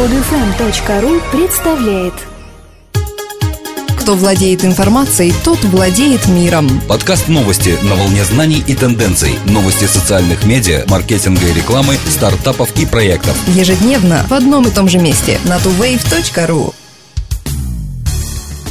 Podfm.ru представляет Кто владеет информацией, тот владеет миром. Подкаст новости на волне знаний и тенденций. Новости социальных медиа, маркетинга и рекламы, стартапов и проектов. Ежедневно в одном и том же месте на tuwave.ru.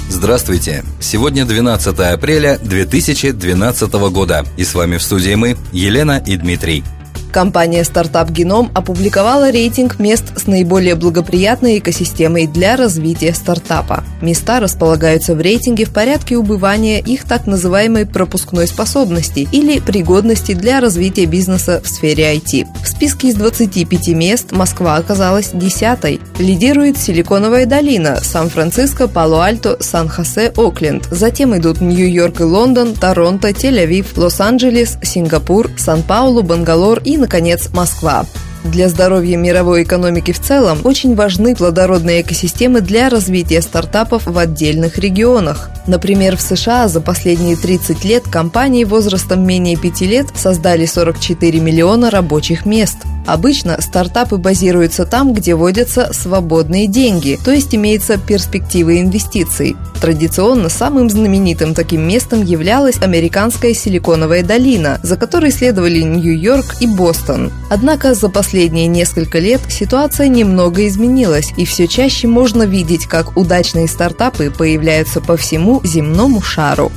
Здравствуйте! Сегодня 12 апреля 2012 года. И с вами в студии мы, Елена и Дмитрий. Компания «Стартап Геном» опубликовала рейтинг мест с наиболее благоприятной экосистемой для развития стартапа. Места располагаются в рейтинге в порядке убывания их так называемой пропускной способности или пригодности для развития бизнеса в сфере IT. В списке из 25 мест Москва оказалась десятой. Лидирует Силиконовая долина, Сан-Франциско, Пало-Альто, Сан-Хосе, Окленд. Затем идут Нью-Йорк и Лондон, Торонто, Тель-Авив, Лос-Анджелес, Сингапур, Сан-Паулу, Бангалор и наконец, Москва. Для здоровья мировой экономики в целом очень важны плодородные экосистемы для развития стартапов в отдельных регионах. Например, в США за последние 30 лет компании возрастом менее 5 лет создали 44 миллиона рабочих мест. Обычно стартапы базируются там, где водятся свободные деньги, то есть имеется перспективы инвестиций. Традиционно самым знаменитым таким местом являлась американская Силиконовая долина, за которой следовали Нью-Йорк и Бостон. Однако за последние несколько лет ситуация немного изменилась, и все чаще можно видеть, как удачные стартапы появляются по всему земному шару.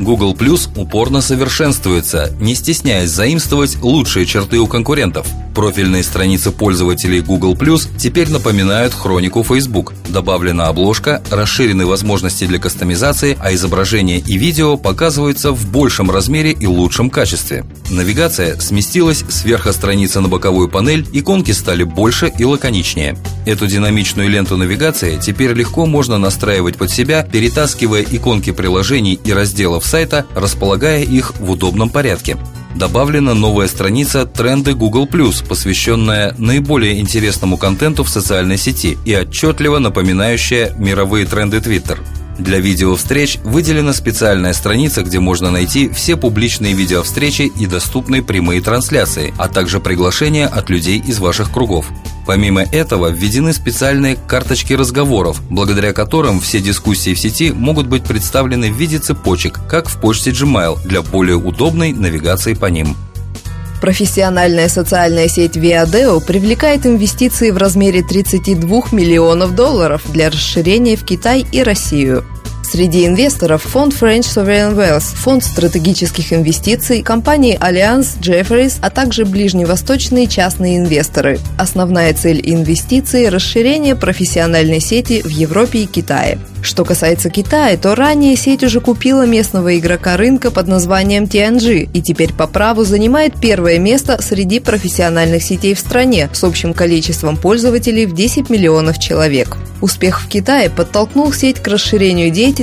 Google Plus упорно совершенствуется, не стесняясь заимствовать лучшие черты у конкурентов. Профильные страницы пользователей Google теперь напоминают хронику Facebook. Добавлена обложка, расширены возможности для кастомизации, а изображение и видео показываются в большем размере и лучшем качестве. Навигация сместилась с страницы на боковую панель, иконки стали больше и лаконичнее. Эту динамичную ленту навигации теперь легко можно настраивать под себя, перетаскивая иконки приложений и разделов сайта, располагая их в удобном порядке. Добавлена новая страница «Тренды Google+,» посвященная наиболее интересному контенту в социальной сети и отчетливо напоминающая мировые тренды Twitter. Для видеовстреч выделена специальная страница, где можно найти все публичные видеовстречи и доступные прямые трансляции, а также приглашения от людей из ваших кругов. Помимо этого, введены специальные карточки разговоров, благодаря которым все дискуссии в сети могут быть представлены в виде цепочек, как в почте Gmail, для более удобной навигации по ним. Профессиональная социальная сеть Viadeo привлекает инвестиции в размере 32 миллионов долларов для расширения в Китай и Россию. Среди инвесторов фонд French Sovereign Wealth, фонд стратегических инвестиций, компании Allianz, Jefferies, а также ближневосточные частные инвесторы. Основная цель инвестиций – расширение профессиональной сети в Европе и Китае. Что касается Китая, то ранее сеть уже купила местного игрока рынка под названием TNG и теперь по праву занимает первое место среди профессиональных сетей в стране с общим количеством пользователей в 10 миллионов человек. Успех в Китае подтолкнул сеть к расширению деятельности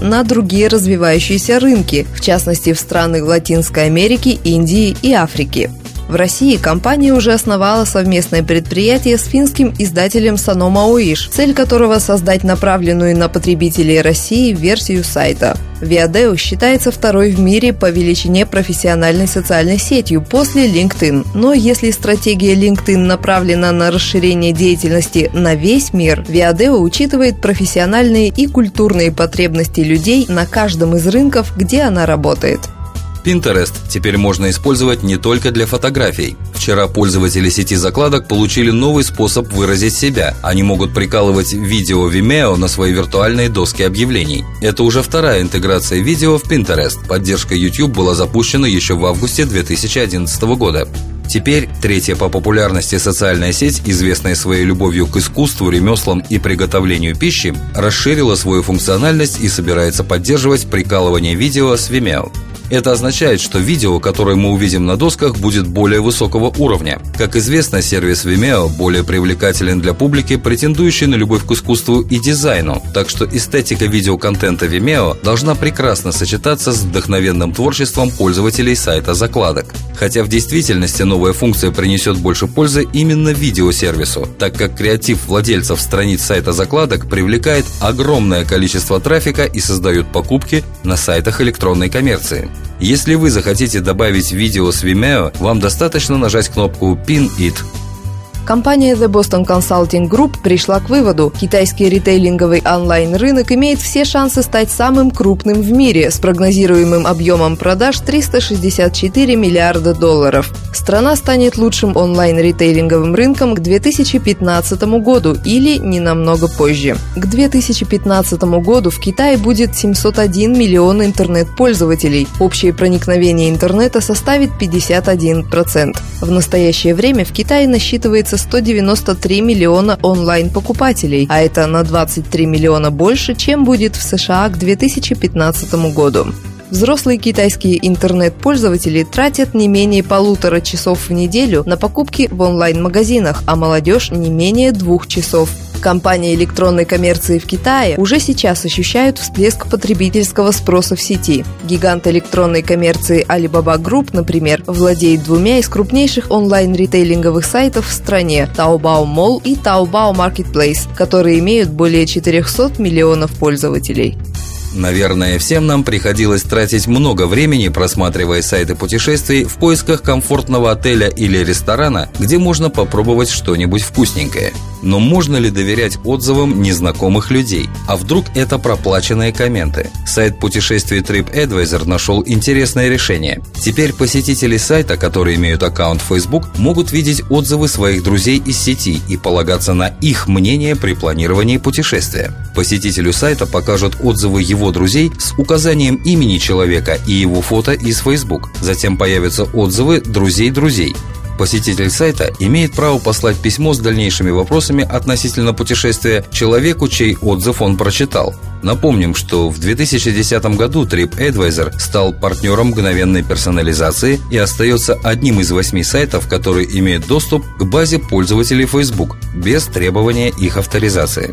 на другие развивающиеся рынки, в частности в страны Латинской Америки, Индии и Африки. В России компания уже основала совместное предприятие с финским издателем Sanoma Oish, цель которого создать направленную на потребителей России версию сайта. Viadeo считается второй в мире по величине профессиональной социальной сетью после LinkedIn. Но если стратегия LinkedIn направлена на расширение деятельности на весь мир, Viadeo учитывает профессиональные и культурные потребности людей на каждом из рынков, где она работает. Pinterest теперь можно использовать не только для фотографий. Вчера пользователи сети закладок получили новый способ выразить себя. Они могут прикалывать видео Vimeo на свои виртуальные доски объявлений. Это уже вторая интеграция видео в Pinterest. Поддержка YouTube была запущена еще в августе 2011 года. Теперь третья по популярности социальная сеть, известная своей любовью к искусству, ремеслам и приготовлению пищи, расширила свою функциональность и собирается поддерживать прикалывание видео с Vimeo. Это означает, что видео, которое мы увидим на досках, будет более высокого уровня. Как известно, сервис Vimeo более привлекателен для публики, претендующей на любовь к искусству и дизайну, так что эстетика видеоконтента Vimeo должна прекрасно сочетаться с вдохновенным творчеством пользователей сайта закладок. Хотя в действительности новая функция принесет больше пользы именно видеосервису, так как креатив владельцев страниц сайта закладок привлекает огромное количество трафика и создает покупки на сайтах электронной коммерции. Если вы захотите добавить видео с Vimeo, вам достаточно нажать кнопку Pin It. Компания The Boston Consulting Group пришла к выводу, китайский ритейлинговый онлайн-рынок имеет все шансы стать самым крупным в мире с прогнозируемым объемом продаж 364 миллиарда долларов. Страна станет лучшим онлайн-ритейлинговым рынком к 2015 году или не намного позже. К 2015 году в Китае будет 701 миллион интернет-пользователей. Общее проникновение интернета составит 51%. В настоящее время в Китае насчитывается 193 миллиона онлайн-покупателей, а это на 23 миллиона больше, чем будет в США к 2015 году. Взрослые китайские интернет-пользователи тратят не менее полутора часов в неделю на покупки в онлайн-магазинах, а молодежь не менее двух часов. Компании электронной коммерции в Китае уже сейчас ощущают всплеск потребительского спроса в сети. Гигант электронной коммерции Alibaba Group, например, владеет двумя из крупнейших онлайн-ритейлинговых сайтов в стране – Taobao Mall и Taobao Marketplace, которые имеют более 400 миллионов пользователей. Наверное, всем нам приходилось тратить много времени, просматривая сайты путешествий в поисках комфортного отеля или ресторана, где можно попробовать что-нибудь вкусненькое. Но можно ли доверять отзывам незнакомых людей? А вдруг это проплаченные комменты? Сайт путешествий TripAdvisor нашел интересное решение. Теперь посетители сайта, которые имеют аккаунт Facebook, могут видеть отзывы своих друзей из сети и полагаться на их мнение при планировании путешествия. Посетителю сайта покажут отзывы его друзей с указанием имени человека и его фото из Facebook. Затем появятся отзывы друзей друзей. Посетитель сайта имеет право послать письмо с дальнейшими вопросами относительно путешествия человеку, чей отзыв он прочитал. Напомним, что в 2010 году TripAdvisor стал партнером мгновенной персонализации и остается одним из восьми сайтов, которые имеют доступ к базе пользователей Facebook без требования их авторизации.